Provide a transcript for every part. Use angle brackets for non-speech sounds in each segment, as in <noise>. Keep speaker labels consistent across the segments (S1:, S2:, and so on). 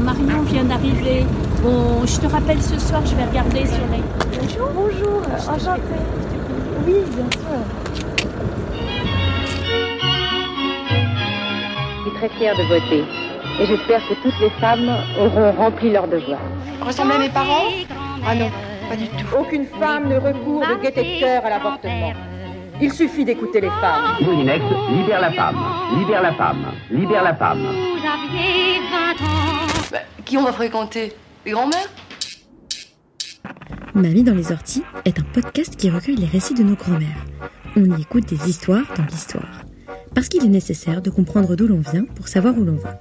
S1: Marion vient d'arriver. Bon, je te rappelle ce soir, je vais regarder sur les.
S2: Bonjour, bonjour, enchantée. Oui, bien sûr.
S3: Je suis très fière de voter et j'espère que toutes les femmes auront rempli leur devoir.
S4: Ressemblez à mes parents? Ah non, pas du tout.
S3: Aucune femme ne recourt de gaieté de cœur à l'avortement. Il suffit d'écouter les femmes.
S5: Moulinex, libère la femme, libère la femme, libère la femme.
S4: Bah, qui on va fréquenter? Les grands-mères?
S6: Mamie dans les orties est un podcast qui recueille les récits de nos grands-mères. On y écoute des histoires dans l'histoire. Parce qu'il est nécessaire de comprendre d'où l'on vient pour savoir où l'on va.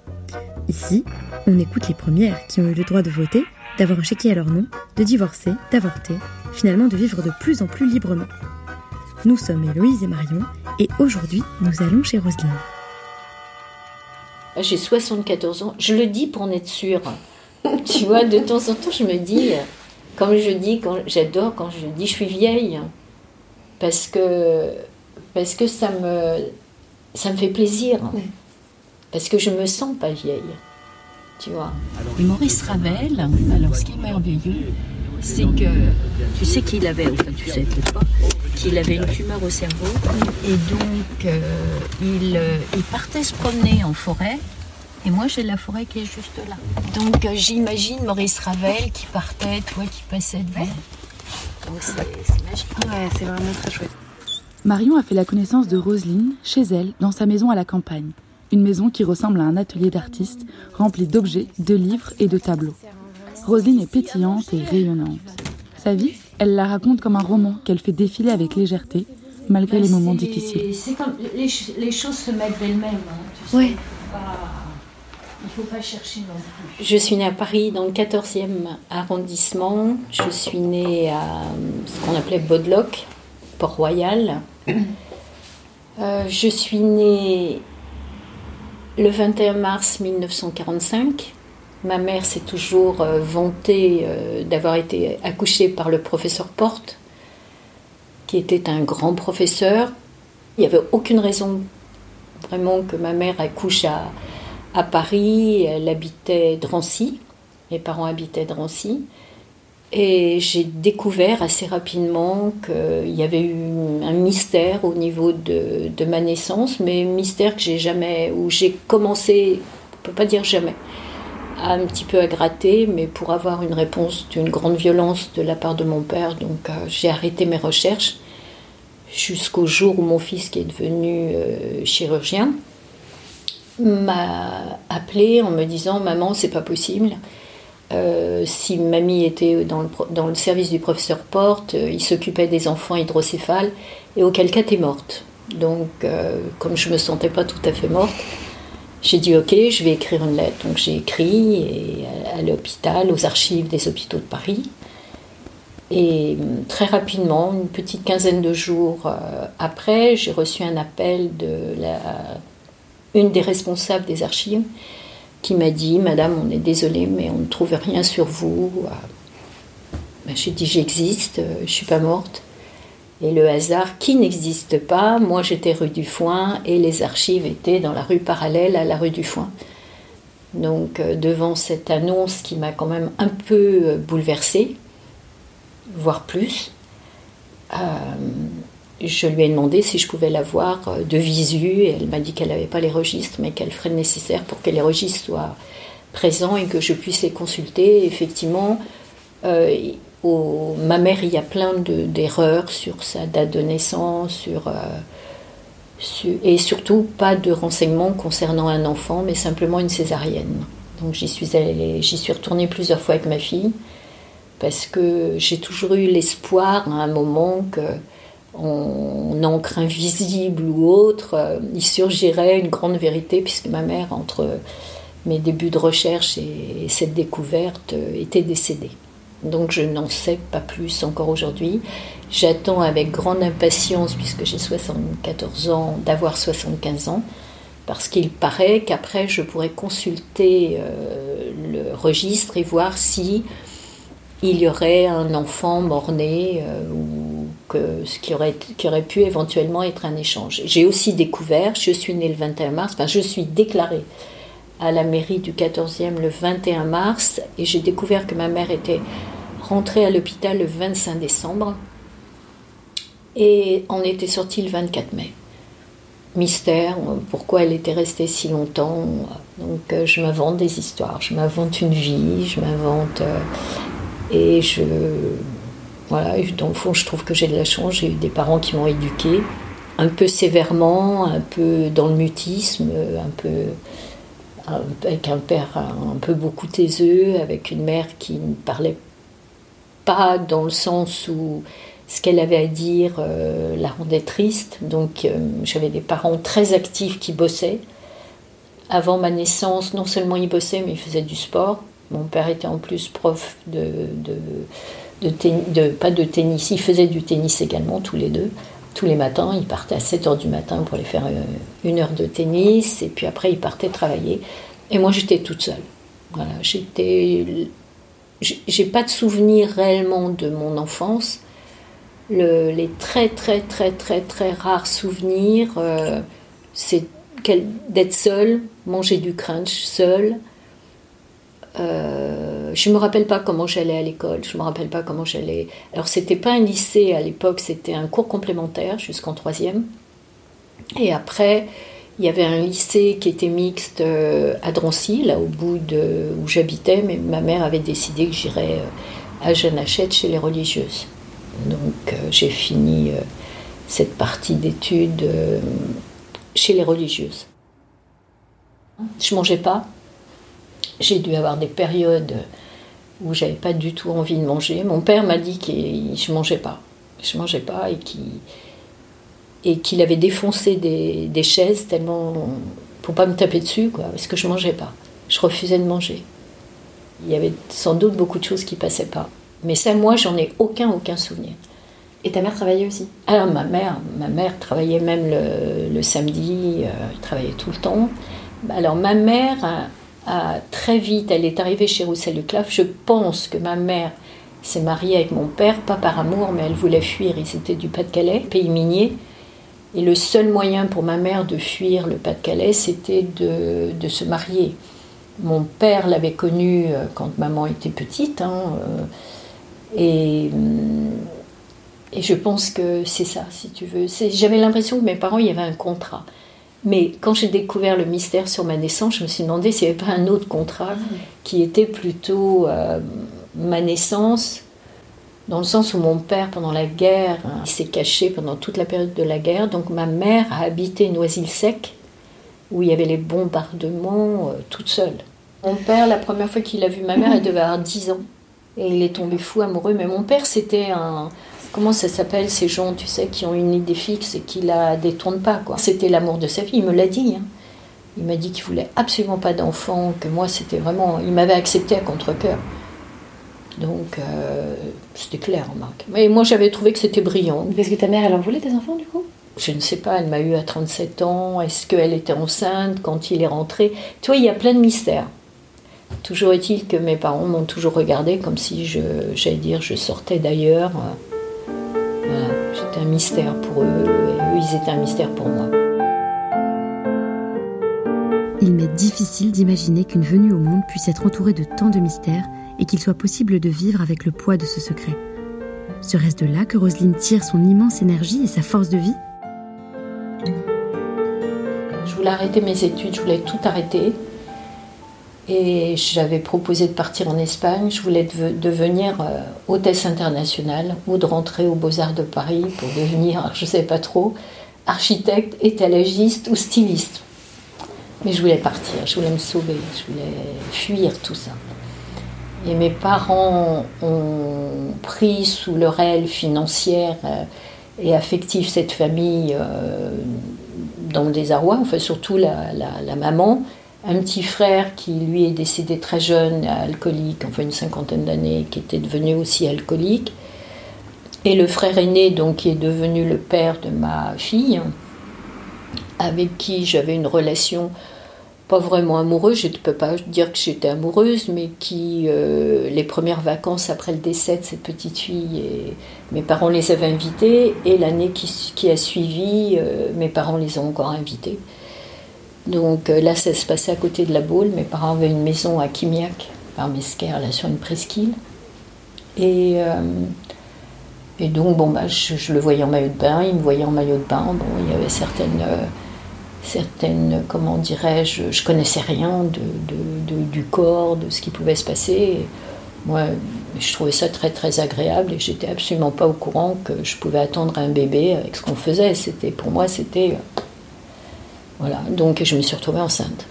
S6: Ici, on écoute les premières qui ont eu le droit de voter, d'avoir un chéquier à leur nom, de divorcer, d'avorter, finalement de vivre de plus en plus librement. Nous sommes Héloïse et Marion, et aujourd'hui, nous allons chez Roselyne.
S1: J'ai 74 ans. Je le dis pour en être sûre. <laughs> tu vois, de temps en temps, je me dis, comme je dis, quand j'adore quand je dis je suis vieille, parce que parce que ça me ça me fait plaisir, parce que je me sens pas vieille, tu vois. Et Maurice Ravel, alors ce qui est merveilleux, c'est que tu sais qu'il avait, enfin tu sais peut-être pas, qu'il avait une tumeur au cerveau et donc euh, il, euh, il partait se promener en forêt et moi j'ai la forêt qui est juste là. Donc euh, j'imagine Maurice Ravel qui partait, toi qui passais devant. Donc c'est c'est magique.
S2: Ouais, c'est vraiment très chouette.
S7: Marion a fait la connaissance de Roselyne chez elle, dans sa maison à la campagne. Une maison qui ressemble à un atelier d'artiste, rempli d'objets, de livres et de tableaux. Roselyne est pétillante et rayonnante. Sa vie, elle la raconte comme un roman qu'elle fait défiler avec légèreté, malgré les moments difficiles.
S1: C'est comme les, ch- les choses se mettent d'elles-mêmes. hein, tu sais.
S2: Ouais.
S1: Il ne faut pas chercher non plus. Je suis née à Paris dans le 14e arrondissement. Je suis née à euh, ce qu'on appelait Baudeloc, Port-Royal. Euh, je suis née le 21 mars 1945. Ma mère s'est toujours euh, vantée euh, d'avoir été accouchée par le professeur Porte, qui était un grand professeur. Il n'y avait aucune raison vraiment que ma mère accouche à, à Paris. Elle habitait Drancy. Mes parents habitaient Drancy. Et j'ai découvert assez rapidement qu'il y avait eu un mystère au niveau de, ma naissance, mais mystère que j'ai jamais, où j'ai commencé, on peut pas dire jamais, un petit peu à gratter, mais pour avoir une réponse d'une grande violence de la part de mon père, donc euh, j'ai arrêté mes recherches jusqu'au jour où mon fils, qui est devenu euh, chirurgien, m'a appelé en me disant Maman, c'est pas possible. Euh, si mamie était dans le, service du professeur Porte, il s'occupait des enfants hydrocéphales, et auquel cas t'es morte. Donc, comme je me sentais pas tout à fait morte, j'ai dit ok, je vais écrire une lettre. Donc j'ai écrit à, l'hôpital, aux archives des hôpitaux de Paris. Et hum, très rapidement, une petite quinzaine de jours euh, après, j'ai reçu un appel de la, une des responsables des archives qui m'a dit Madame, on est désolé, mais on ne trouve rien sur vous. Euh, ben, j'ai dit J'existe, euh, je ne suis pas morte. Et le hasard qui n'existe pas, moi j'étais rue du Foin et les archives étaient dans la rue parallèle à la rue du Foin. Donc euh, devant cette annonce qui m'a quand même un peu euh, bouleversée, voire plus, euh, je lui ai demandé si je pouvais la voir de visu et elle m'a dit qu'elle n'avait pas les registres mais qu'elle ferait le nécessaire pour que les registres soient présents et que je puisse les consulter. Effectivement, ma mère, il y a plein de- d'erreurs sur sa date de naissance, euh, et surtout pas de renseignements concernant un enfant, mais simplement une césarienne. Donc j'y suis suis retournée plusieurs fois avec ma fille parce que j'ai toujours eu l'espoir à un moment que en encre invisible ou autre, euh, il surgirait une grande vérité puisque ma mère, entre mes débuts de recherche et cette découverte, euh, était décédée. Donc je n'en sais pas plus encore aujourd'hui. J'attends avec grande impatience, puisque j'ai 74 ans, d'avoir 75 ans, parce qu'il paraît qu'après je pourrais consulter euh, le registre et voir si il y aurait un enfant mort-né euh, ou ce qui aurait, qui aurait pu éventuellement être un échange. J'ai aussi découvert, je suis née le 21 mars, enfin je suis déclarée à la mairie du 14e le 21 mars et j'ai découvert que ma mère était rentrée à l'hôpital le 25 décembre et on était sorti le 24 mai. Mystère, pourquoi elle était restée si longtemps. Donc euh, je m'invente des histoires, je m'invente une vie, je m'invente... Euh, et je... Voilà, dans le fond, je trouve que j'ai de la chance, j'ai eu des parents qui m'ont éduquée, un peu sévèrement, un peu dans le mutisme, un peu avec un père un peu beaucoup taiseux, avec une mère qui ne parlait pas dans le sens où ce qu'elle avait à dire euh, la rendait triste. Donc euh, j'avais des parents très actifs qui bossaient. Avant ma naissance, non seulement ils bossaient, mais ils faisaient du sport. Mon père était en plus prof de, de, de, pas de tennis, il faisait du tennis également tous les deux. Tous les matins, il partait à 7 h du matin pour aller faire euh, une heure de tennis, et puis après il partait travailler. Et moi j'étais toute seule. Voilà, j'étais. J'ai pas de souvenir réellement de mon enfance les très très très très très rares souvenirs, euh, c'est d'être seule, manger du crunch seule. Euh, je me rappelle pas comment j'allais à l'école, je me rappelle pas comment j'allais. Alors c'était pas un lycée à l'époque, c'était un cours complémentaire jusqu'en troisième. Et après, il y avait un lycée qui était mixte euh, à Drancy, là au bout de où j'habitais, mais ma mère avait décidé que j'irais à Jeannachette chez les religieuses. Donc euh, j'ai fini euh, cette partie d'études euh, chez les religieuses. Je mangeais pas. J'ai dû avoir des périodes où j'avais pas du tout envie de manger. Mon père m'a dit que je mangeais pas. Je mangeais pas et qu'il et qu'il avait défoncé des, des, chaises tellement pour pas me taper dessus quoi, parce que je mangeais pas. Je refusais de manger. Il y avait sans doute beaucoup de choses qui passaient pas. Mais ça, moi, j'en ai aucun, aucun souvenir.
S2: Et ta mère travaillait aussi?
S1: Alors ma mère, ma mère travaillait même le, samedi, euh, elle travaillait tout le temps. Alors ma mère a, très vite, elle est arrivée chez Roussel Leclaf. Je pense que ma mère s'est mariée avec mon père, pas par amour, mais elle voulait fuir. Ils étaient du Pas-de-Calais, pays minier. Et le seul moyen pour ma mère de fuir le Pas-de-Calais, c'était de, de, se marier. Mon père l'avait connue euh, quand maman était petite. Hein, euh, et, et je pense que c'est ça, si tu veux. J'avais l'impression que mes parents, il y avait un contrat. Mais quand j'ai découvert le mystère sur ma naissance, je me suis demandé s'il n'y avait pas un autre contrat qui était plutôt euh, ma naissance, dans le sens où mon père, pendant la guerre, il s'est caché pendant toute la période de la guerre. Donc ma mère a habité Noisy-le-Sec, où il y avait les bombardements, euh, toute seule. Mon père, la première fois qu'il a vu ma mère, elle devait avoir 10 ans. Et il est tombé fou amoureux. Mais mon père, c'était un. Comment ça s'appelle ces gens, tu sais, qui ont une idée fixe et qui la détournent pas, quoi. C'était l'amour de sa vie, il me l'a dit. Hein. Il m'a dit qu'il voulait absolument pas d'enfant, que moi, c'était vraiment. Il m'avait accepté à contre-coeur. Donc, euh, c'était clair, Marc. Mais moi, j'avais trouvé que c'était brillant.
S2: Parce que ta mère, elle en voulait des enfants, du coup?
S1: Je ne sais pas, elle m'a eu à 37 ans. Est-ce qu'elle était enceinte quand il est rentré? Tu vois, il y a plein de mystères. Toujours est-il que mes parents m'ont toujours regardé comme si je, j'allais dire, je sortais d'ailleurs. Voilà, j'étais un mystère pour eux et eux, ils étaient un mystère pour moi.
S6: Il m'est difficile d'imaginer qu'une venue au monde puisse être entourée de tant de mystères et qu'il soit possible de vivre avec le poids de ce secret. Serait-ce de là que Roselyne tire son immense énergie et sa force de vie?
S1: Je voulais arrêter mes études, je voulais tout arrêter. Et j'avais proposé de partir en Espagne. Je voulais devenir euh, hôtesse internationale ou de rentrer aux Beaux-Arts de Paris pour devenir, <laughs> je ne sais pas trop, architecte, étalagiste ou styliste. Mais je voulais partir, je voulais me sauver, je voulais fuir tout ça. Et mes parents ont pris sous le réel financier euh, et affectif cette famille euh, dans le désarroi, enfin surtout la maman. Un petit frère qui lui est décédé très jeune, alcoolique, enfin une cinquantaine d'années, qui était devenu aussi alcoolique, et le frère aîné donc qui est devenu le père de ma fille, avec qui j'avais une relation pas vraiment amoureuse, je ne peux pas dire que j'étais amoureuse, mais qui, euh, les premières vacances après le décès de cette petite fille, mes parents les avaient invités, et l'année qui, a suivi, euh, mes parents les ont encore invités. Donc euh, là, ça se passait à côté de la Baule. Mes parents avaient une maison à Kimiak, par Mesquer, là sur une presqu'île. Et, et donc, bon, bah, je, le voyais en maillot de bain, il me voyait en maillot de bain. Bon, il y avait certaines, certaines comment dirais-je, je connaissais rien de, de- de- du corps, de ce qui pouvait se passer. Et moi, je trouvais ça très très agréable et j'étais absolument pas au courant que je pouvais attendre un bébé avec ce qu'on faisait. C'était pour moi, c'était voilà. Donc je me suis retrouvée enceinte.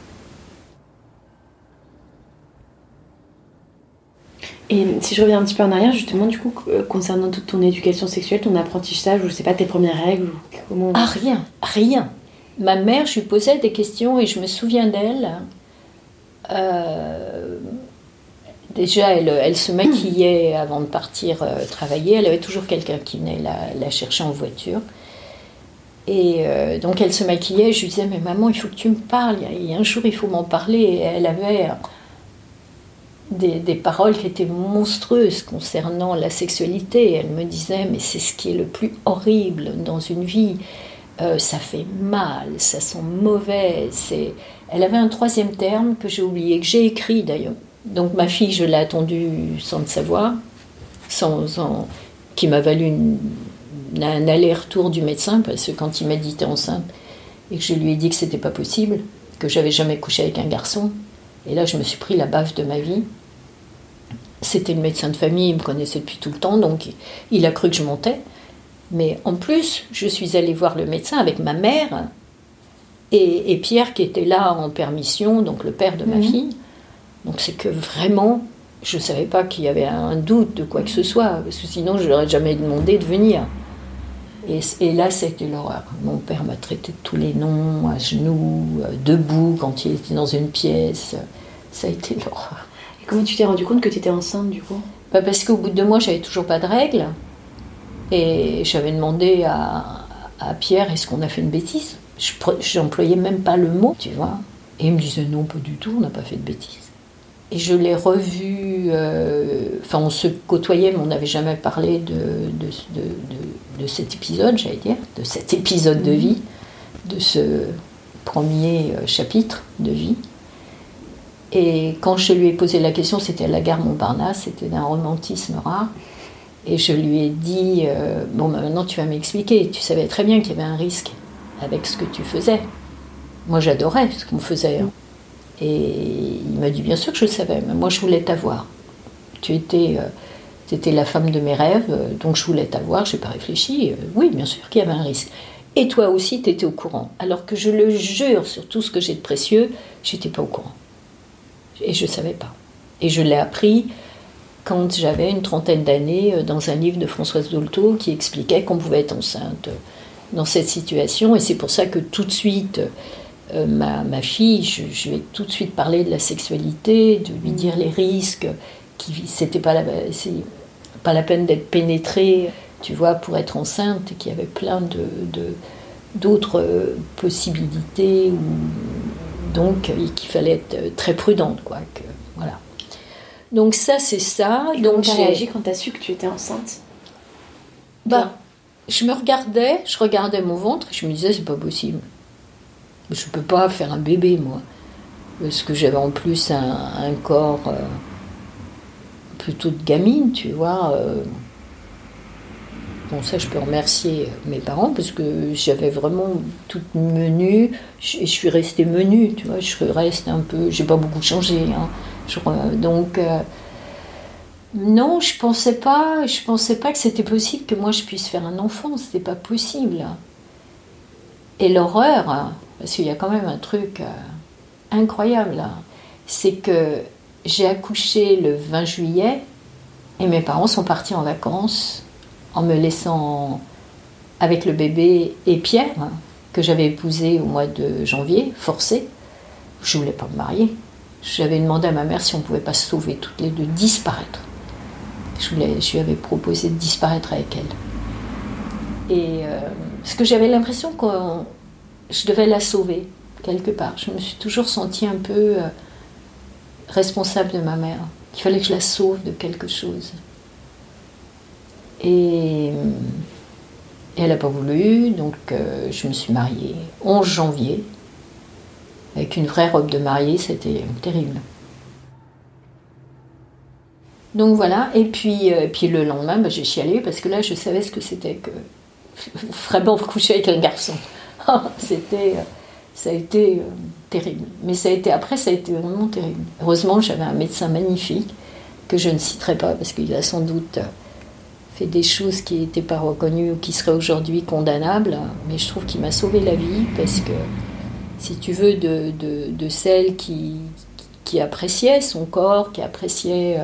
S2: Et si je reviens un petit peu en arrière, justement, du coup, euh, concernant toute ton éducation sexuelle, ton apprentissage, ou je sais pas, tes premières règles, ou comment.
S1: Ah rien, rien. Ma mère, je lui posais des questions et je me souviens d'elle. Euh, déjà, elle, se maquillait avant de partir euh, travailler. Elle avait toujours quelqu'un qui venait la, chercher en voiture. Et euh, donc elle se maquillait. Je lui disais, mais maman, il faut que tu me parles. A un jour, il faut m'en parler. Et elle avait des paroles qui étaient monstrueuses concernant la sexualité. Elle me disait, mais c'est ce qui est le plus horrible dans une vie. Euh, ça fait mal, ça sent mauvais. Elle avait un troisième terme que j'ai oublié, que j'ai écrit d'ailleurs. Donc ma fille, je l'ai attendue sans le savoir, sans, qui m'a valu un aller-retour du médecin, parce que quand il m'a dit t'es enceinte, et que je lui ai dit que c'était pas possible, que j'avais jamais couché avec un garçon, et là je me suis pris la baffe de ma vie. C'était le médecin de famille, il me connaissait depuis tout le temps, donc il a cru que je montais. Mais en plus, je suis allée voir le médecin avec ma mère et, et Pierre qui était là en permission, donc le père de ma
S2: Mhm.
S1: fille. Donc c'est que vraiment, je ne savais pas qu'il y avait un doute de quoi que ce soit, parce que sinon je n'aurais jamais demandé de venir. Et, et là, c'était l'horreur. Mon père m'a traité de tous les noms, à genoux, euh, debout, quand il était dans une pièce. Ça a été l'horreur.
S2: Et comment tu t'es rendu compte que tu étais enceinte, du coup?
S1: Bah, parce qu'au bout de deux mois, j'avais toujours pas de règles. Et j'avais demandé à, Pierre est-ce qu'on a fait une bêtise? Je J'employais même pas le mot, tu vois. Et il me disait non, pas du tout, on n'a pas fait de bêtises. Et je l'ai revu, euh, enfin on se côtoyait, mais on n'avait jamais parlé de- de cet épisode, j'allais dire, de cet épisode de vie, de ce premier euh, chapitre de vie. Et quand je lui ai posé la question, c'était à la gare Montparnasse, c'était d'un romantisme rare. Et je lui ai dit euh, Bon, bah, maintenant tu vas m'expliquer. Tu savais très bien qu'il y avait un risque avec ce que tu faisais. Moi, j'adorais ce qu'on faisait. hein. Et il m'a dit Bien sûr que je le savais, mais moi, je voulais t'avoir. Tu étais, euh, la femme de mes rêves, euh, donc je voulais t'avoir. Je n'ai pas réfléchi. Oui, bien sûr qu'il y avait un risque. Et toi aussi, tu étais au courant. Alors que je le jure sur tout ce que j'ai de précieux, j'étais pas au courant. Et je ne savais pas. Et je l'ai appris quand j'avais une trentaine d'années euh, dans un livre de Françoise Dolto qui expliquait qu'on pouvait être enceinte euh, dans cette situation. Et c'est pour ça que tout de suite, euh, ma, ma fille, je, je lui ai tout de suite parlé de la sexualité, de lui dire les risques, qui c'était pas la, c'est pas la peine d'être pénétrée, tu vois, pour être enceinte, et qu'il y avait plein de, de- d'autres possibilités, ou, donc et qu'il fallait être très prudente, quoi. Que, voilà. Donc ça, c'est ça.
S2: Et comment
S1: Donc
S2: t'as
S1: j'ai-
S2: réagi quand t'as su que tu étais enceinte?
S1: Bah, je me regardais, je regardais mon ventre et je me disais, c'est pas possible. Je peux pas faire un bébé, moi. Parce que j'avais en plus un, un corps euh, plutôt de gamine, tu vois. euh. Bon, ça, je peux remercier mes parents parce que j'avais vraiment toute menue. Je- Et je suis restée menue, tu vois. Je reste un peu. J'ai pas beaucoup changé. hein. Donc. euh, non, je pensais pas, je pensais pas que c'était possible que moi je puisse faire un enfant, c'était pas possible. Et l'horreur, parce qu'il y a quand même un truc euh, incroyable, c'est que j'ai accouché le 20 juillet et mes parents sont partis en vacances en me laissant avec le bébé et Pierre, que j'avais épousé au mois de janvier, forcé. Je voulais pas me marier. J'avais demandé à ma mère si on pouvait pas sauver toutes les deux, disparaître. Je, lui avais proposé de disparaître avec elle. Et euh, parce que j'avais l'impression que je devais la sauver quelque part. Je me suis toujours sentie un peu euh, responsable de ma mère. Il fallait que je la sauve de quelque chose. Et, euh, elle n'a pas voulu, donc je me suis mariée 11 janvier. Avec une vraie robe de mariée, c'était terrible. Donc voilà, et puis, euh, puis le lendemain, bah, j'ai chialé parce que là, je savais ce que c'était que <laughs> vraiment coucher avec un garçon. <laughs> c'était, euh, ça a été euh, terrible. Mais ça a été, après, ça a été vraiment terrible. Heureusement, j'avais un médecin magnifique que je ne citerai pas parce qu'il a sans doute fait des choses qui n'étaient pas reconnues ou qui seraient aujourd'hui condamnables. Mais je trouve qu'il m'a sauvé la vie parce que, si tu veux, de, de, de celle qui, qui appréciait son corps, qui appréciait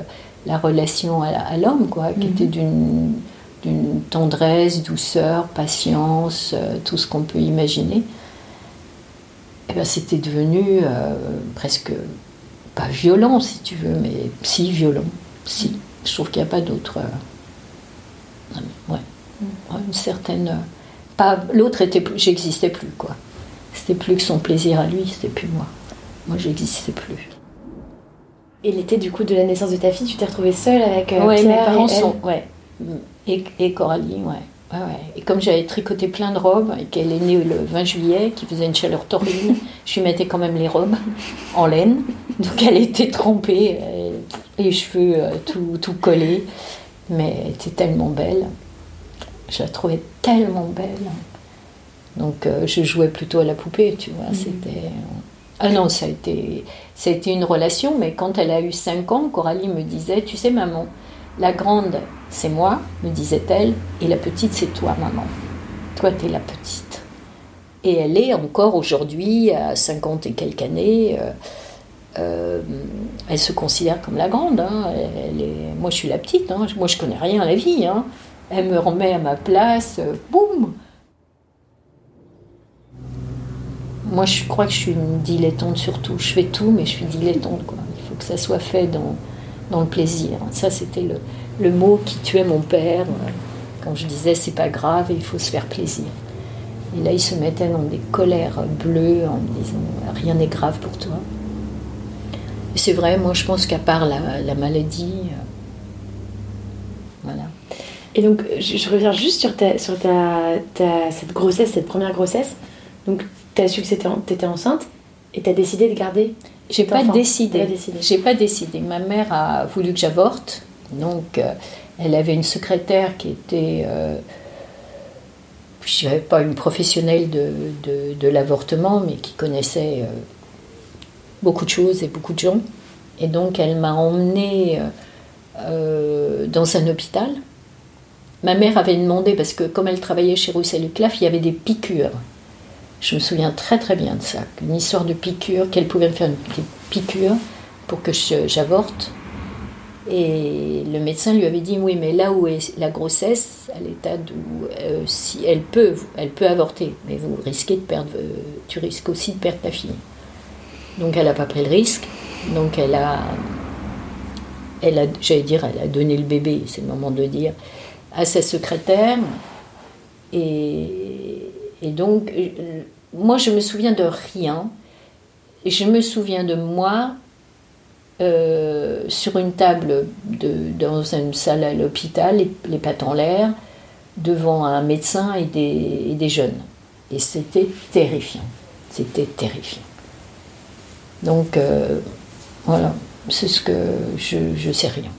S1: la relation à, l'homme, quoi, qui était d'une d'une tendresse, douceur, patience, euh, tout ce qu'on peut imaginer. Et eh ben, c'était devenu euh, presque pas violent, si tu veux, mais si violent, si. Je trouve qu'il n'y a pas d'autre. Euh, ouais. une certaine. pas L'autre était plus. J'existais plus, quoi. C'était plus que son plaisir à lui, c'était plus moi. Moi, j'existais plus.
S2: Et l'été du coup de la naissance de ta fille, tu t'es retrouvée seule avec
S1: euh, ouais, mes parents sont, ouais, et, et Coralie, ouais. Ouais, ouais. Et comme j'avais tricoté plein de robes et qu'elle est née le 20 juillet, qui faisait une chaleur torride, <laughs> je lui mettais quand même les robes en laine. Donc elle était trempée, les cheveux euh, tout, tout collés. Mais elle était tellement belle. Je la trouvais tellement belle. Donc euh, je jouais plutôt à la poupée, tu vois. Mhm. C'était. Ah non, ça a, été, ça a été une relation, mais quand elle a eu 5 ans, Coralie me disait, tu sais maman, la grande c'est moi, me disait-elle, et la petite c'est toi maman. Toi t'es la petite. Et elle est encore aujourd'hui, à 50 et quelques années, euh, euh, elle se considère comme la grande. Hein. Elle est, moi je suis la petite, hein. moi je connais rien à la vie. Hein. Elle me remet à ma place, euh, boum moi, je crois que je suis une dilettante surtout. Je fais tout, mais je suis dilettante. Il faut que ça soit fait dans, dans le plaisir. Ça, c'était le, le, mot qui tuait mon père euh, quand je disais c'est pas grave, il faut se faire plaisir. Et là, il se mettait dans des colères bleues en me disant rien n'est grave pour toi. C'est vrai, moi, je pense qu'à part la, la maladie, euh, voilà.
S2: Et donc, je, reviens juste sur, ta, sur ta, ta, cette grossesse, cette première grossesse. Donc, tu as su que tu étais enceinte et tu as décidé de garder
S1: J'ai pas décidé. J'ai pas décidé. Ma mère a voulu que j'avorte. Donc, euh, elle avait une secrétaire qui était. Euh, je dirais pas une professionnelle de, de, l'avortement, mais qui connaissait euh, beaucoup de choses et beaucoup de gens. Et donc, elle m'a emmenée euh, dans un hôpital. Ma mère avait demandé, parce que comme elle travaillait chez Roussel Claf, il y avait des piqûres. Je me souviens très très bien de ça, une histoire de piqûre, qu'elle pouvait me faire des piqûres pour que j'avorte. Et le médecin lui avait dit oui, mais là où est la grossesse, à l'état où euh, si elle peut, elle peut avorter, mais vous risquez de perdre, tu risques aussi de perdre ta fille. Donc elle n'a pas pris le risque. Donc elle a, elle a, j'allais dire, elle a donné le bébé, c'est le moment de dire, à sa secrétaire. Et et donc, euh, moi, je me souviens de rien. Je me souviens de moi euh, sur une table dans une salle à l'hôpital, les, pattes en l'air, devant un médecin et des, des jeunes. Et c'était terrifiant. C'était terrifiant. Donc, euh, voilà, c'est ce que je ne sais rien.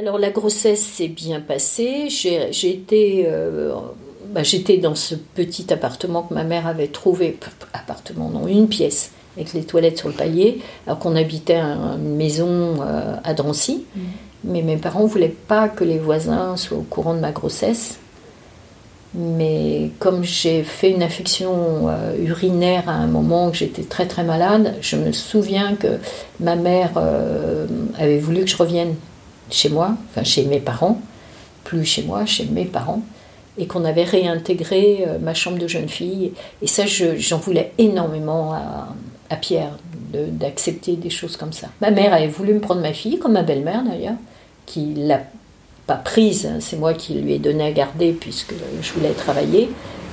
S1: Alors la grossesse s'est bien passée. Euh, bah, j'étais dans ce petit appartement que ma mère avait trouvé, appartement non, une pièce, avec les toilettes sur le palier, alors qu'on habitait une maison euh, à Drancy. Mm. Mais mes parents ne voulaient pas que les voisins soient au courant de ma grossesse. Mais comme j'ai fait une affection euh, urinaire à un moment où j'étais très très malade, je me souviens que ma mère avait voulu que je revienne chez moi, enfin chez mes parents, plus chez moi, chez mes parents, et qu'on avait réintégré euh, ma chambre de jeune fille. Et ça, j'en voulais énormément à, Pierre, d'accepter des choses comme ça. Ma mère avait voulu me prendre ma fille, comme ma belle-mère d'ailleurs, qui l'a pas prise, hein, c'est moi qui lui ai donné à garder puisque je voulais travailler.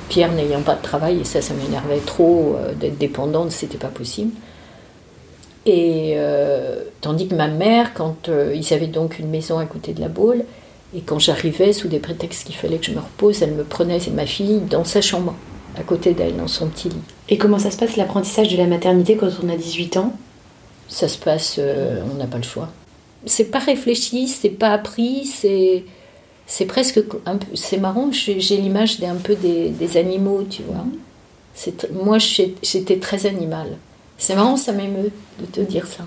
S1: Pierre n'ayant pas de travail, et ça, ça m'énervait trop euh, d'être dépendante, c'était pas possible. Et euh, tandis que ma mère, quand euh, ils avaient donc une maison à côté de la Baule, Et quand j'arrivais, sous des prétextes qu'il fallait que je me repose, elle me prenait, c'est ma fille, dans sa chambre, à côté d'elle, dans son petit lit.
S2: Et comment ça se passe l'apprentissage de la maternité quand on a 18 ans?
S1: Ça se passe, euh, on n'a pas le choix. C'est pas réfléchi, c'est pas appris, c'est c'est presque un peu, c'est marrant. J'ai l'image d'un peu des, des animaux, tu vois. Moi j'étais très animal. C'est marrant, ça m'émeut de te dire ça.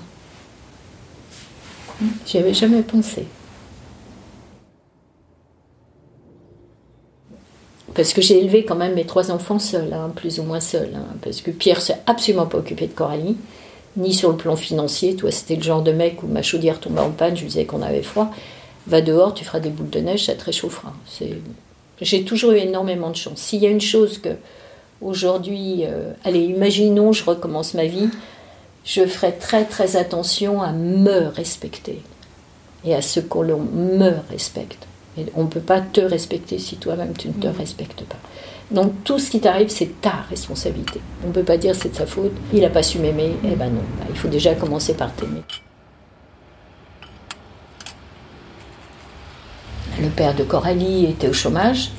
S1: J'y avais jamais pensé. Parce que j'ai élevé quand même mes trois enfants seuls, hein, plus ou moins seuls. hein, parce que Pierre s'est absolument pas occupé de Coralie, ni sur le plan financier. Toi, c'était le genre de mec où ma chaudière tombait en panne, je lui disais qu'on avait froid. Va dehors, tu feras des boules de neige, ça te réchauffera. J'ai toujours eu énormément de chance. S'il y a une chose que aujourd'hui, euh, allez, imaginons, je recommence ma vie, je ferai très très attention à me respecter et à ce qu'on me respecte. Et on ne peut pas te respecter si toi-même tu ne te respectes pas. Donc tout ce qui t'arrive, c'est ta responsabilité. On ne peut pas dire c'est de sa faute, il n'a pas su m'aimer. Eh ben non, Bah, il faut déjà commencer par t'aimer. Le père de Coralie était au chômage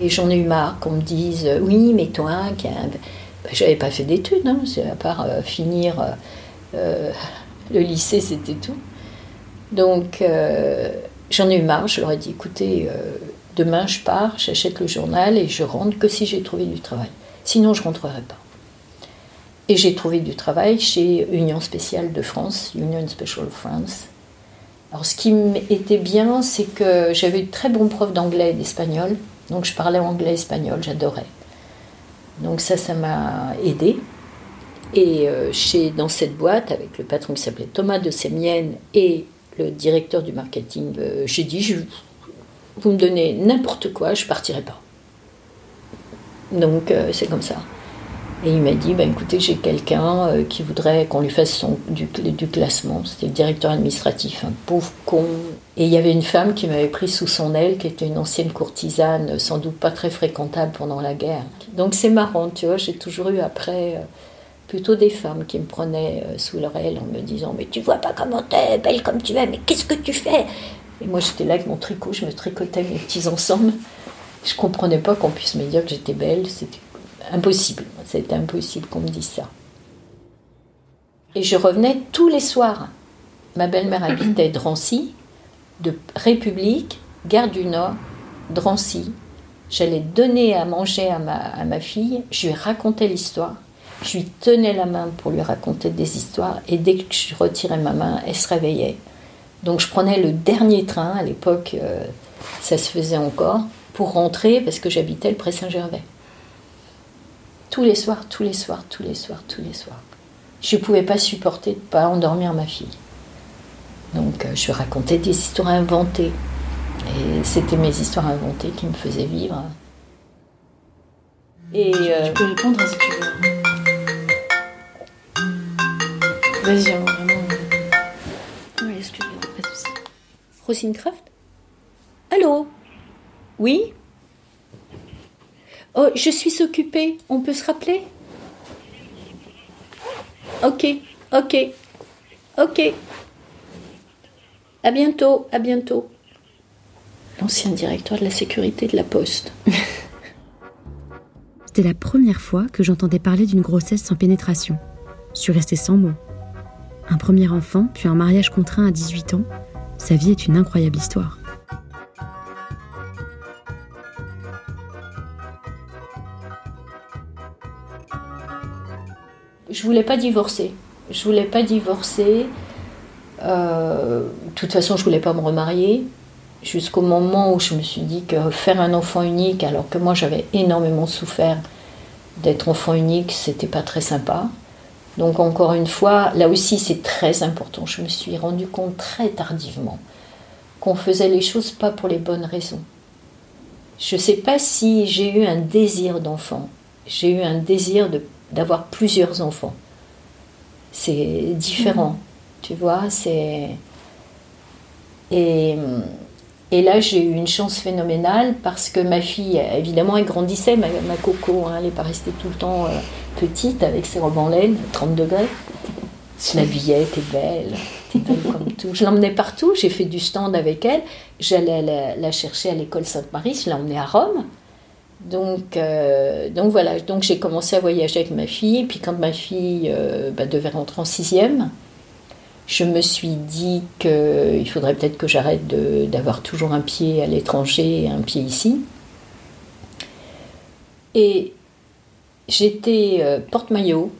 S1: et j'en ai eu marre qu'on me dise euh, oui, mais toi, un- Ben, j'avais pas fait d'études, hein, à part euh, finir euh, le lycée, c'était tout. Donc j'en ai eu marre, je leur ai dit écoutez, demain je pars, j'achète le journal et je rentre que si j'ai trouvé du travail. Sinon je rentrerai pas. Et j'ai trouvé du travail chez Union Spéciale de France, Union Special France. Alors ce qui était bien, c'est que j'avais de très bons profs d'anglais et d'espagnol. Donc je parlais anglais espagnol, j'adorais. Donc ça, ça m'a aidé. Et euh, chez, dans cette boîte, avec le patron qui s'appelait Thomas de Sémienne et le directeur du marketing, euh, j'ai dit, vous me donnez n'importe quoi, je partirai pas. Donc euh, c'est comme ça. Et il m'a dit, bah, écoutez, j'ai quelqu'un euh, qui voudrait qu'on lui fasse son, du, classement. C'était le directeur administratif, un pauvre con. Et il y avait une femme qui m'avait pris sous son aile, qui était une ancienne courtisane, sans doute pas très fréquentable pendant la guerre. Donc c'est marrant, tu vois, j'ai toujours eu après euh, plutôt des femmes qui me prenaient euh, sous leur aile en me disant, mais tu vois pas comment t'es, belle comme tu es, mais qu'est-ce que tu fais? Et moi j'étais là avec mon tricot, je me tricotais mes petits ensembles. Je comprenais pas qu'on puisse me dire que j'étais belle, c'était impossible. C'était impossible qu'on me dise ça. Et je revenais tous les soirs. Ma belle-mère habitait <clears throat> Drancy, de République, Gare du Nord, Drancy. J'allais donner à manger à ma, à ma fille, je lui racontais l'histoire. Je lui tenais la main pour lui raconter des histoires et dès que je retirais ma main, elle se réveillait. Donc je prenais le dernier train, à l'époque euh, ça se faisait encore, pour rentrer parce que j'habitais le Pré-Saint-Gervais. Tous les soirs, tous les soirs, tous les soirs, tous les soirs. Je ne pouvais pas supporter de ne pas endormir ma fille. Donc euh, je racontais des histoires inventées. Et c'était mes histoires inventées qui me faisaient vivre. Et euh,
S2: Tu peux répondre si tu veux. Vas-y, vraiment. vraiment.
S1: Oui, excuse-moi, pas de souci. Rosine Kraft? Allô? Oui? Oh, je suis occupée. On peut se rappeler? Ok, ok, ok. À bientôt, à bientôt. L'ancien directeur de la sécurité de la Poste. <laughs>
S6: C'était la première fois que j'entendais parler d'une grossesse sans pénétration. Je suis restée sans mots. Un premier enfant, puis un mariage contraint à 18 ans, sa vie est une incroyable histoire.
S1: Je voulais pas divorcer. Je voulais pas divorcer. Euh, de toute façon, je voulais pas me remarier. Jusqu'au moment où je me suis dit que faire un enfant unique, alors que moi j'avais énormément souffert d'être enfant unique, c'était pas très sympa. Donc encore une fois, là aussi c'est très important. Je me suis rendu compte très tardivement qu'on faisait les choses pas pour les bonnes raisons. Je sais pas si j'ai eu un désir d'enfant. J'ai eu un désir de d'avoir plusieurs enfants. C'est différent, tu vois, c'est... Et, et là, j'ai eu une chance phénoménale parce que ma fille, évidemment, elle grandissait, ma, ma coco, hein, elle n'est pas restée tout le temps euh, petite avec ses robes en laine, 30 degrés. se l'habillait, t'es belle, t'es belle comme tout. Je l'emmenais partout, j'ai fait du stand avec elle. J'allais la, la chercher à l'école Sainte-Marie, je l'ai emmenée à Rome. Donc, euh, donc voilà, donc j'ai commencé à voyager avec ma fille. Puis quand ma fille euh, bah, devait rentrer en sixième, je me suis dit qu'il faudrait peut-être que j'arrête d'avoir toujours un pied à l'étranger et un pied ici. Et j'étais euh, porte-maillot.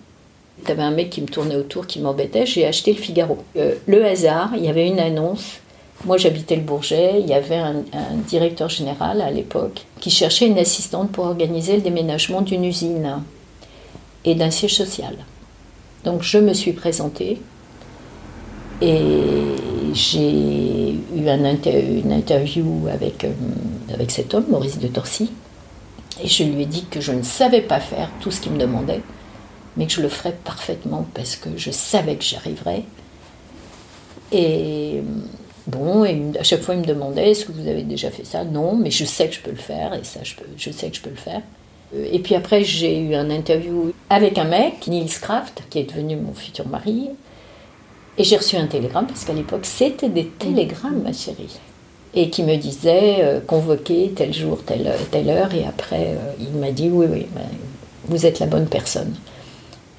S1: Avait un mec qui me tournait autour, qui m'embêtait. J'ai acheté le Figaro. Le hasard, il y avait une annonce. Moi, j'habitais le Bourget. Il y avait un, directeur général à l'époque qui cherchait une assistante pour organiser le déménagement d'une usine et d'un siège social. Donc, je me suis présentée et j'ai eu une interview avec, euh, avec cet homme, Maurice de Torcy. Et je lui ai dit que je ne savais pas faire tout ce qu'il me demandait, mais que je le ferais parfaitement parce que je savais que j'y arriverais. Et bon, et à chaque fois il me demandait est-ce que vous avez déjà fait ça? Non, mais je sais que je peux le faire et ça, je, peux, je sais que je peux le faire. Euh, Et puis après, j'ai eu un interview avec un mec, Niels Kraft, qui est devenu mon futur mari. Et j'ai reçu un télégramme, parce qu'à l'époque, c'était des télégrammes, ma chérie. Et qui me disait euh, convoqué tel jour, telle, telle heure. Et après, euh, il m'a dit oui, oui, vous êtes la bonne personne.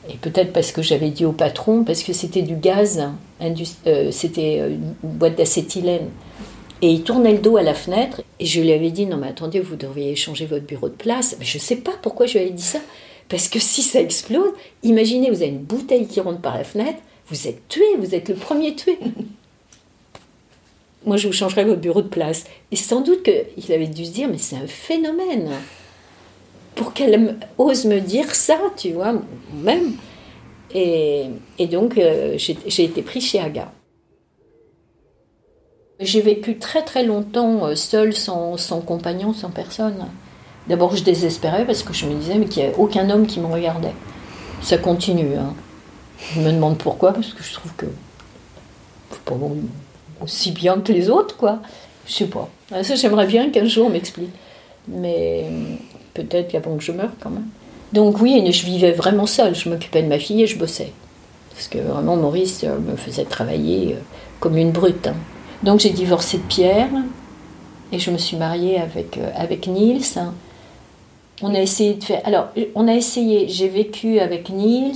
S1: Et peut-être parce que j'avais dit au patron, parce que c'était du gaz, euh, c'était euh, une boîte d'acétylène. Et il tournait le dos à la fenêtre et je lui avais dit non mais attendez vous devriez changer votre bureau de place. Mais je sais pas pourquoi je lui avais dit ça parce que si ça explose, imaginez vous avez une bouteille qui rentre par la fenêtre, vous êtes tué, vous êtes le premier tué. Moi je vous changerai votre bureau de place. Et sans doute qu'il avait dû se dire mais c'est un phénomène. Pour qu'elle ose me dire ça, tu vois, même. Et, donc euh, j'ai été pris chez Aga. J'ai vécu très très longtemps euh, seule, sans, compagnon, sans personne. D'abord, je désespérais parce que je me disais mais qu'il n'y avait aucun homme qui me regardait. Ça continue. hein. Je me demande pourquoi, parce que je trouve que c'est pas aussi bien que les autres, quoi. Je sais pas. Ça, j'aimerais bien qu'un jour on m'explique. Mais peut-être qu'avant que je meure, quand même. Donc oui, je vivais vraiment seule. Je m'occupais de ma fille et je bossais. Parce que vraiment, Maurice euh, me faisait travailler euh, comme une brute. hein. Donc j'ai divorcé de Pierre et je me suis mariée avec, euh, avec Niels. On a essayé de faire. Alors, on a essayé, j'ai vécu avec Niels.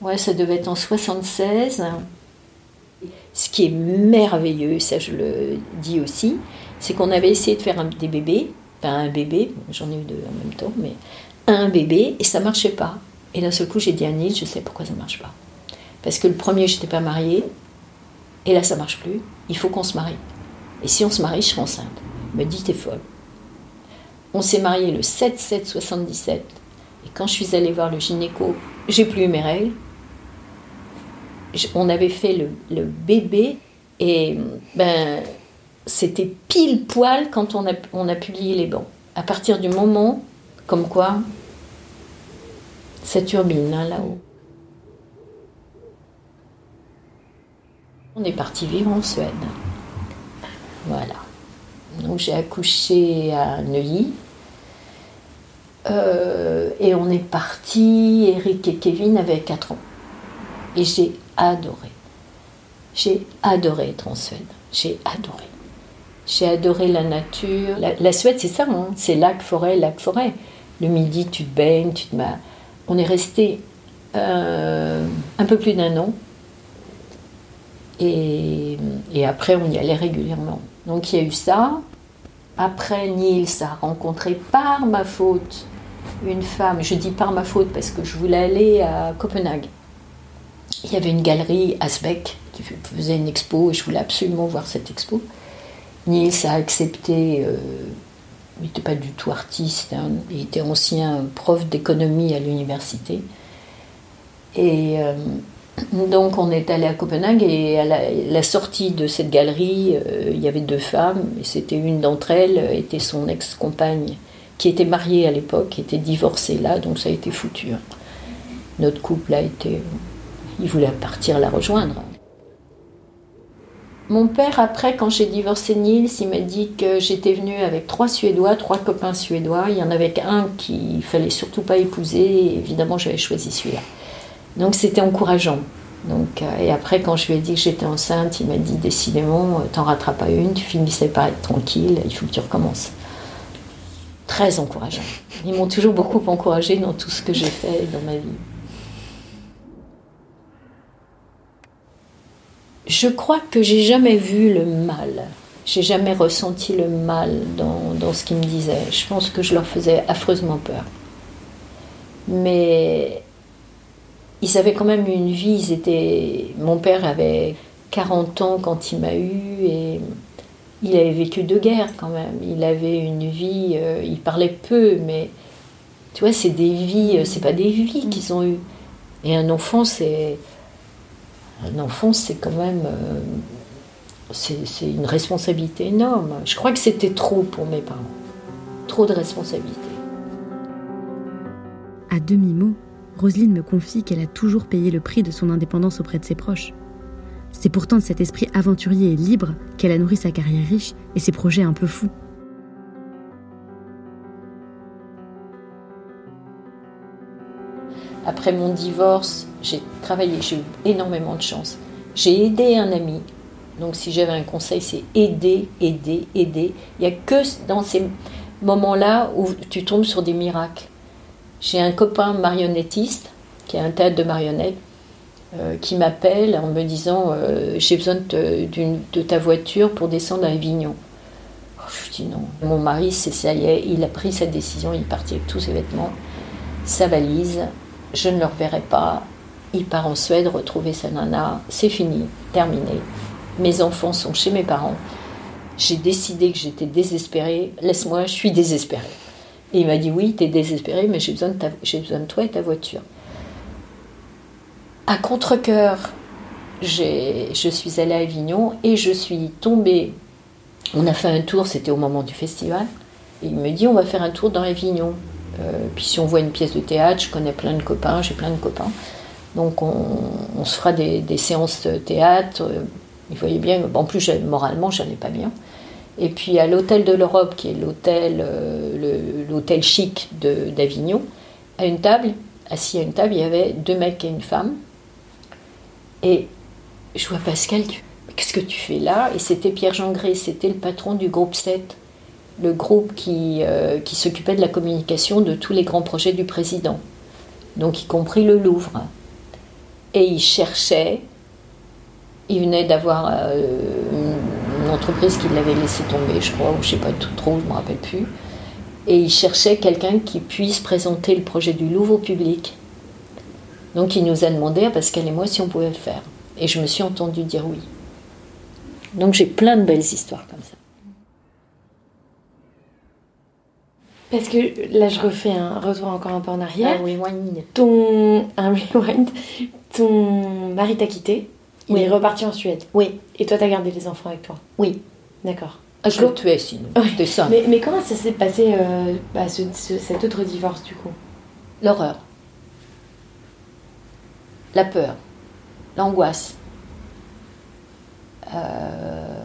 S1: Ouais, ça devait être en 76. Ce qui est merveilleux, ça je le dis aussi, c'est qu'on avait essayé de faire des bébés, un bébé, j'en ai eu deux en même temps, mais un bébé et ça marchait pas. Et d'un seul coup, j'ai dit à Niels, je sais pourquoi ça marche pas. Parce que le premier, je n'étais pas mariée, et là, ça marche plus. Il faut qu'on se marie. Et si on se marie, je serai enceinte. Me dit, t'es folle. On s'est marié le 7-7-77. Et quand je suis allée voir le gynéco, j'ai plus eu mes règles. On avait fait le, le bébé et ben, c'était pile poil quand on a, publié les bancs. À partir du moment, comme quoi, ça turbine là-haut. On est parti vivre en Suède. Voilà. Donc j'ai accouché à Neuilly. Euh, et on est parti, Eric et Kevin avaient 4 ans. Et j'ai adoré. J'ai adoré être en Suède. J'ai adoré. J'ai adoré la nature. La, Suède, c'est ça, hein. c'est lac, forêt, lac, forêt. Le midi, tu te baignes, tu te mets. On est resté euh, un peu plus d'un an. Et, après, on y allait régulièrement. Donc il y a eu ça. Après, Niels a rencontré par ma faute une femme. Je dis par ma faute parce que je voulais aller à Copenhague. Il y avait une galerie Asbeck qui faisait une expo et je voulais absolument voir cette expo. Niels a accepté. euh, il n'était pas du tout artiste, hein, il était ancien prof d'économie à l'université. Et euh, donc on est allé à Copenhague et à la, sortie de cette galerie, euh, il y avait deux femmes et c'était une d'entre elles était son ex-compagne qui était mariée à l'époque, qui était divorcée là, donc ça a été foutu. hein. Notre couple a été, il voulait partir la rejoindre. Mon père, après, quand j'ai divorcé Niels, il m'a dit que j'étais venue avec trois Suédois, trois copains suédois. Il y en avait qu'un qu'il fallait surtout pas épouser. Et évidemment, j'avais choisi celui-là. Donc c'était encourageant. Donc, euh, et après, quand je lui ai dit que j'étais enceinte, il m'a dit décidément, euh, t'en rateras pas une, tu finissais par être tranquille, il faut que tu recommences. Très encourageant. Ils m'ont toujours beaucoup encouragée dans tout ce que j'ai fait dans ma vie. Je crois que j'ai jamais vu le mal. J'ai jamais ressenti le mal dans, dans ce qu'ils me disaient. Je pense que je leur faisais affreusement peur. Mais ils avaient quand même une vie. Ils étaient... Mon père avait 40 ans quand il m'a eu et il avait vécu deux guerres quand même. Il avait une vie, euh, il parlait peu, mais tu vois, c'est des vies, euh, c'est pas des vies qu'ils ont eues. Et un enfant, c'est. Un enfant, c'est quand même. euh, c'est une responsabilité énorme. Je crois que c'était trop pour mes parents. Trop de responsabilités.
S6: À demi-mot, Roselyne me confie qu'elle a toujours payé le prix de son indépendance auprès de ses proches. C'est pourtant de cet esprit aventurier et libre qu'elle a nourri sa carrière riche et ses projets un peu fous.
S1: Après mon divorce, j'ai travaillé, j'ai eu énormément de chance. J'ai aidé un ami. Donc si j'avais un conseil, c'est aider, aider, aider. Il n'y a que dans ces moments-là où tu tombes sur des miracles. J'ai un copain marionnettiste qui a un théâtre de marionnettes euh, qui m'appelle en me disant euh, j'ai besoin de, ta voiture pour descendre à Avignon. Oh, je dis non. Mon mari, c'est ça y est, il a pris sa décision, il est parti avec tous ses vêtements, sa valise. Je ne le reverrai pas. Il part en Suède retrouver sa nana. C'est fini, terminé. Mes enfants sont chez mes parents. J'ai décidé que j'étais désespérée. Laisse-moi, je suis désespérée. Et il m'a dit oui, tu es désespérée, mais j'ai besoin, de ta- besoin de toi et ta voiture. À contre-coeur, je suis allée à Avignon et je suis tombée. On a fait un tour, c'était au moment du festival. Et il me dit on va faire un tour dans Avignon. Euh, puis si on voit une pièce de théâtre, je connais plein de copains, j'ai plein de copains. Donc on, se fera des, séances de théâtre. Euh, Il voyait bien, en plus moralement, j'allais pas bien. Et puis à l'hôtel de l'Europe, qui est l'hôtel euh, chic d'Avignon, à une table, assis à une table, il y avait deux mecs et une femme. Et je vois Pascal, qu'est-ce que tu fais là? Et c'était Pierre-Jean Gré, c'était le patron du groupe 7, le groupe euh, qui s'occupait de la communication de tous les grands projets du président, donc y compris le Louvre. Et il cherchait, il venait d'avoir euh, une, entreprise qui l'avait laissé tomber, je crois, ou je sais pas tout- trop, je me rappelle plus. Et il cherchait quelqu'un qui puisse présenter le projet du Louvre au public. Donc il nous a demandé à Pascal et moi si on pouvait le faire. Et je me suis entendue dire oui. Donc j'ai plein de belles histoires comme ça.
S2: Parce que là, je refais un retour encore un peu en arrière.
S1: Ah oui, wine.
S2: Ton. Un rewind. Ton mari t'a quitté. Il
S1: Oui.
S2: est reparti en Suède.
S1: Oui,
S2: Et toi, t'as gardé les enfants avec toi.
S1: oui.
S2: D'accord.
S1: Ah, je le tuais sinon.
S2: Oui.
S1: C'était ça.
S2: Mais, mais comment ça s'est passé, euh, bah, ce- ce- cet autre divorce, du coup?
S1: L'horreur. La peur. L'angoisse. Euh,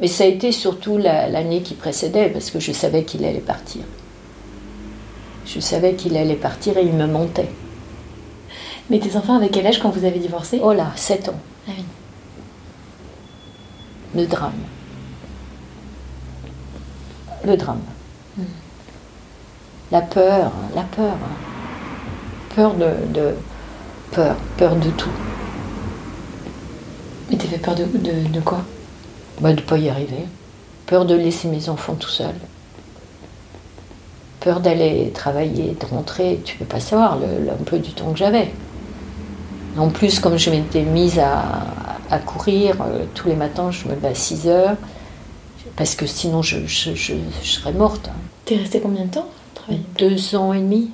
S1: Mais ça a été surtout la- l'année qui précédait, parce que je savais qu'il allait partir. Je savais qu'il allait partir et il me montait.
S2: Mais tes enfants, avec quel âge quand vous avez divorcé?
S1: Oh là, 7 ans.
S2: Ah oui.
S1: Le drame. Le drame. La peur, la peur. Peur de, de- Peur, peur de tout.
S2: Mais t'avais peur de, de, de quoi?
S1: Bah, de ne pas y arriver. Peur de laisser mes enfants tout seuls. Peur d'aller travailler, de rentrer. Tu peux pas savoir le- l'emploi du temps que j'avais. En plus, comme je m'étais mise à, à courir euh, tous les matins, je me levais à 6 heures. Parce que sinon, je, je- je- je serais morte.
S2: T'es resté combien de temps travailler?
S1: Deux ans et demi.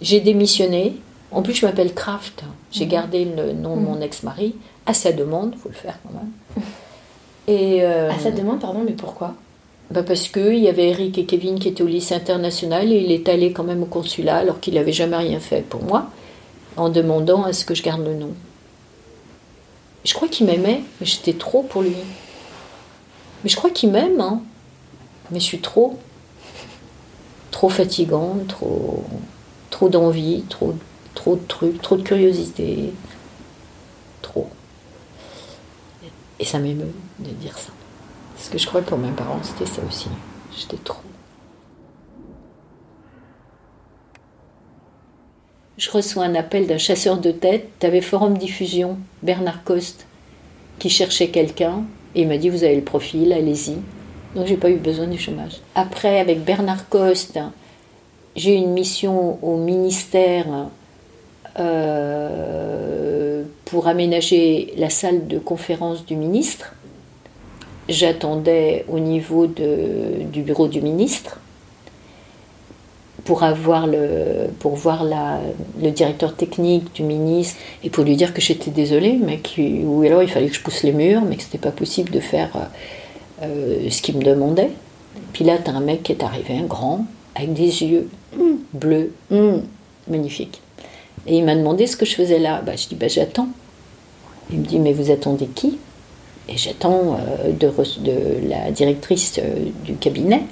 S1: J'ai démissionné. En plus, je m'appelle Kraft. J'ai gardé le nom de mon ex-mari à sa demande, faut le faire quand même. Et euh,
S2: À sa demande, pardon, mais pourquoi?
S1: Bah parce qu'il y avait Eric et Kevin qui étaient au lycée international et il est allé quand même au consulat alors qu'il n'avait jamais rien fait pour moi en demandant à ce que je garde le nom. Je crois qu'il m'aimait, mais j'étais trop pour lui. Mais je crois qu'il m'aime, hein. mais je suis trop. Trop fatigante, trop, trop d'envie, trop, trop de trucs, trop de curiosité. trop. Et ça m'émeut de dire ça. Parce que je crois que pour mes parents, c'était ça aussi. J'étais trop. Je reçois un appel d'un chasseur de tête. T'avais Forum Diffusion, Bernard Coste, qui cherchait quelqu'un. Et il m'a dit Vous avez le profil, allez-y. Donc j'ai pas eu besoin du chômage. Après, avec Bernard Coste, j'ai eu une mission au ministère euh, pour aménager la salle de conférence du ministre. J'attendais au niveau de, du bureau du ministre pour, avoir le, pour voir la, le directeur technique du ministre et pour lui dire que j'étais désolée, mais qui, ou alors il fallait que je pousse les murs, mais que c'était pas possible de faire euh, ce qu'il me demandait. Puis là, tu as un mec qui est arrivé, un grand, avec des yeux bleus, magnifiques. Et il m'a demandé ce que je faisais là. Bah, je dis, bah, j'attends. Il me dit, mais vous attendez qui? Et j'attends euh, de, la directrice euh, du cabinet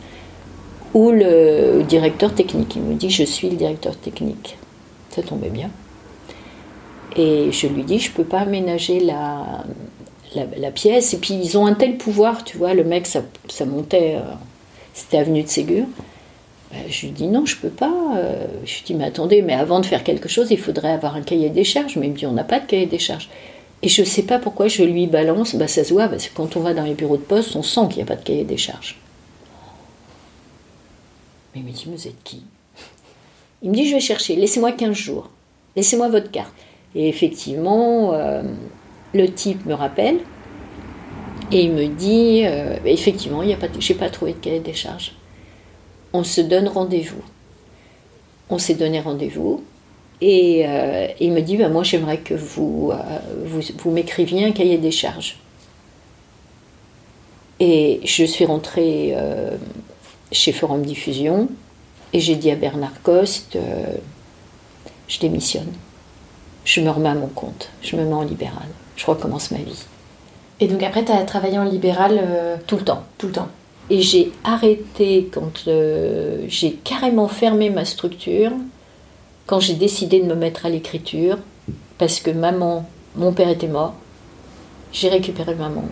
S1: ou le directeur technique. Il me dit, je suis le directeur technique. Ça tombait bien. Et je lui dis, je ne peux pas aménager la, la, pièce. Et puis, ils ont un tel pouvoir, tu vois, le mec, ça, ça montait, euh, c'était avenue de Ségur. Ben, je lui dis non, je peux pas. Je lui dis mais attendez, mais avant de faire quelque chose, il faudrait avoir un cahier des charges. Mais il me dit on n'a pas de cahier des charges. Et je ne sais pas pourquoi je lui balance, bah, ça se voit, parce que quand on va dans les bureaux de poste, on sent qu'il n'y a pas de cahier des charges. Mais il me dit, vous êtes qui? Il me dit, je vais chercher, laissez-moi 15 jours, laissez-moi votre carte. Et effectivement, euh, le type me rappelle, et il me dit, euh, effectivement, je n'ai pas trouvé de cahier des charges. On se donne rendez-vous. On s'est donné rendez-vous. Et euh, il me dit, bah, moi j'aimerais que vous, euh, vous, vous m'écriviez un cahier des charges. Et je suis rentrée euh, chez Forum Diffusion et j'ai dit à Bernard Coste, je démissionne. Je me remets à mon compte, je me mets en libéral, je recommence ma vie.
S2: Et donc après, tu as travaillé en libéral
S1: Tout le temps.
S2: tout le temps
S1: Et j'ai arrêté quand j'ai carrément fermé ma structure, quand j'ai décidé de me mettre à l'écriture, parce que maman, mon père était mort, j'ai récupéré maman.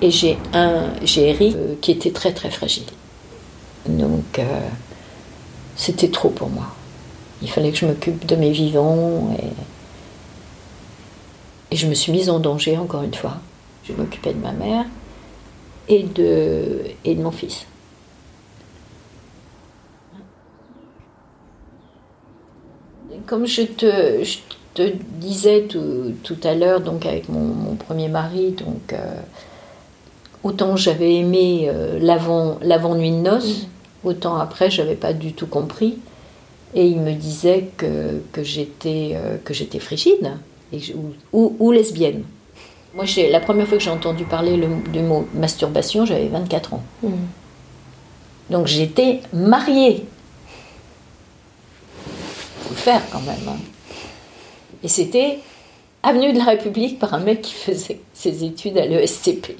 S1: Et j'ai un, j'ai Eric euh, qui était très très fragile. Donc euh, c'était trop pour moi. Il fallait que je m'occupe de mes vivants et, je me suis mise en danger encore une fois. Je m'occupais de ma mère et de, et de mon fils. Comme je te, je te disais tout, tout à l'heure, donc avec mon, mon, premier mari, donc euh, autant j'avais aimé euh, l'avant, l'avant nuit de noces, autant après j'avais pas du tout compris. Et il me disait que, que j'étais euh, que j'étais frigide et ou, ou, ou lesbienne. Moi, la première fois que j'ai entendu parler le, du mot masturbation, j'avais 24 ans.
S2: Mmh.
S1: Donc j'étais mariée. Faire quand même. Hein. Et c'était avenue de la République par un mec qui faisait ses études à l'ESCP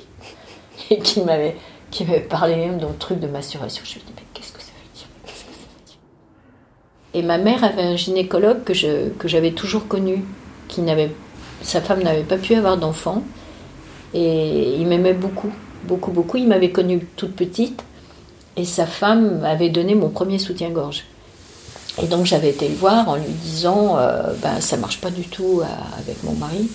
S1: et qui m'avait qui m'avait parlé même d'un truc de masturbation. Je me dis mais qu'est-ce que ça veut dire? Et ma mère avait un gynécologue que je que j'avais toujours connu, qui n'avait sa femme n'avait pas pu avoir d'enfant et il m'aimait beaucoup, beaucoup, beaucoup. Il m'avait connue toute petite et sa femme m'avait donné mon premier soutien-gorge. Et donc j'avais été le voir en lui disant euh, ben, ça marche pas du tout euh, avec mon mari.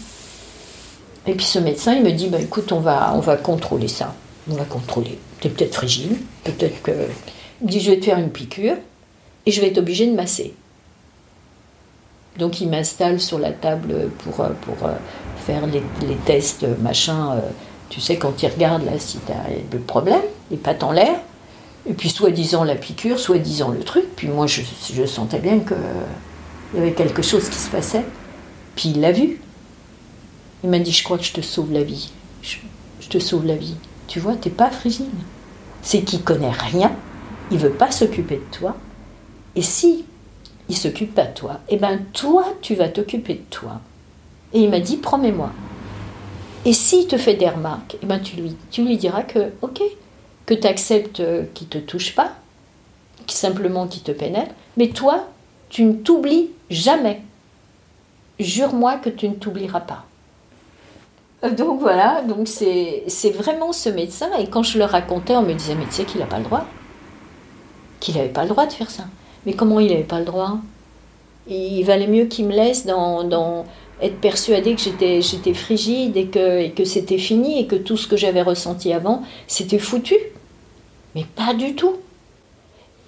S1: Et puis ce médecin il me dit ben, écoute on va, on va contrôler ça. On va contrôler. T'es peut-être frigide, peut-être que. Il me dit je vais te faire une piqûre et je vais être obligé de masser. Donc il m'installe sur la table pour, pour faire les, tests, machin. Tu sais, quand il regarde là si tu as le problème, les pattes en l'air, et puis soi-disant la piqûre, soi-disant le truc. Puis moi je, sentais bien qu'il y avait quelque chose qui se passait. Puis il l'a vu. Il m'a dit Je crois que je te sauve la vie. Je, te sauve la vie. Tu vois, t'es pas frigide. C'est qu'il connaît rien, il veut pas s'occuper de toi. Et si il s'occupe pas de toi, et ben toi, tu vas t'occuper de toi. Et il m'a dit, promets-moi. Et s'il te fait des remarques, et ben tu lui, tu lui diras que, ok, que tu acceptes qu'il ne te touche pas, simplement qu'il te pénètre, mais toi, tu ne t'oublies jamais. Jure-moi que tu ne t'oublieras pas. Euh, Donc voilà, donc c'est vraiment ce médecin. Et quand je le racontais, on me disait, mais tu sais qu'il n'a pas le droit. Qu'il n'avait pas le droit de faire ça. Mais comment il n'avait pas le droit? Il valait mieux qu'il me laisse dans, être persuadé que j'étais j'étais frigide et que, et que c'était fini et que tout ce que j'avais ressenti avant, c'était foutu. Mais pas du tout.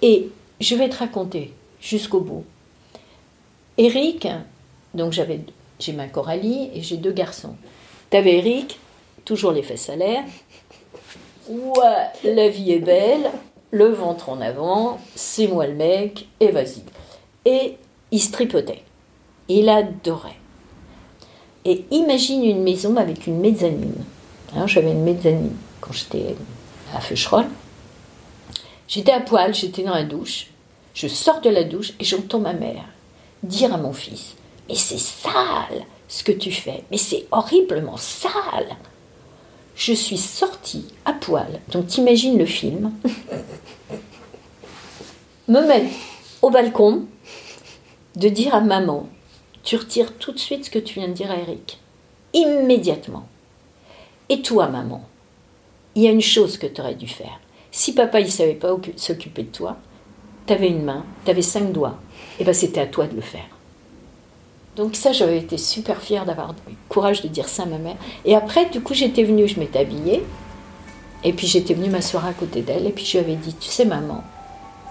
S1: Et je vais te raconter jusqu'au bout. Eric, donc j'avais j'ai ma Coralie et j'ai deux garçons. T'avais Eric, toujours les fesses à l'air. Ouais, la vie est belle, le ventre en avant, c'est moi le mec, et vas-y. Et il se tripotait. Il adorait. Et imagine une maison avec une mezzanine. Alors, J'avais une mezzanine quand j'étais à Feucherolles. J'étais à poil, j'étais dans la douche. Je sors de la douche et j'entends ma mère dire à mon fils Mais c'est sale ce que tu fais, mais c'est horriblement sale. Je suis sortie à poil, donc t'imagines le film, me mettre au balcon, de dire à maman Tu retires tout de suite ce que tu viens de dire à Eric. Immédiatement. Et toi, maman, il y a une chose que tu aurais dû faire. Si papa il savait pas occu- s'occuper de toi, tu avais une main, tu avais cinq doigts, et ben c'était à toi de le faire. Donc ça, j'avais été super fière d'avoir le courage de dire ça à ma mère. Et après, du coup, j'étais venue, je m'étais habillée, et puis j'étais venue m'asseoir à côté d'elle, et puis je lui avais dit, tu sais maman,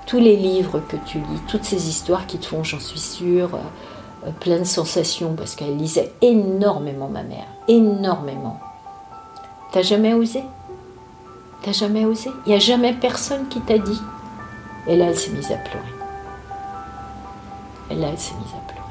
S1: tous les livres que tu lis, toutes ces histoires qui te font, j'en suis sûre, euh, euh, plein de sensations, parce qu'elle lisait énormément ma mère, énormément. T'as jamais osé? T'as jamais osé? Il n'y a jamais personne qui t'a dit? Et là, elle s'est mise à pleurer. Et là, elle s'est mise à pleurer.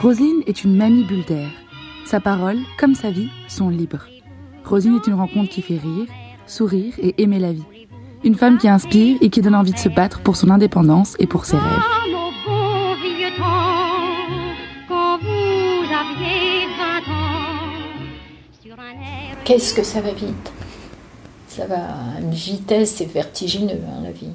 S7: Roselyne est une mamie bulle d'air. Sa parole, comme sa vie, sont libres. Roselyne est une rencontre qui fait rire, sourire et aimer la vie. Une femme qui inspire et qui donne envie de se battre pour son indépendance et pour ses rêves.
S8: Comme au bon vieux temps, quand vous aviez 20 ans, sur un air
S1: Qu'est-ce que ça va vite Ça va à une vitesse, c'est vertigineux, hein, la vie.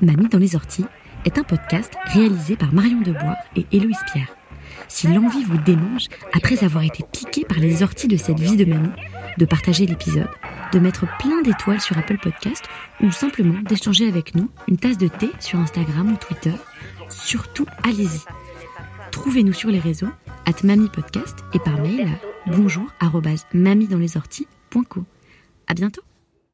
S6: Mamie dans les orties est un podcast réalisé par Marion Debois et Héloïse Pierre. Si l'envie vous démange, après avoir été piqué par les orties de cette vie de mamie, de partager l'épisode, de mettre plein d'étoiles sur Apple Podcast ou simplement d'échanger avec nous une tasse de thé sur Instagram ou Twitter, surtout allez-y. Trouvez-nous sur les réseaux, at Mamie Podcast et par mail à bonjour. À bientôt!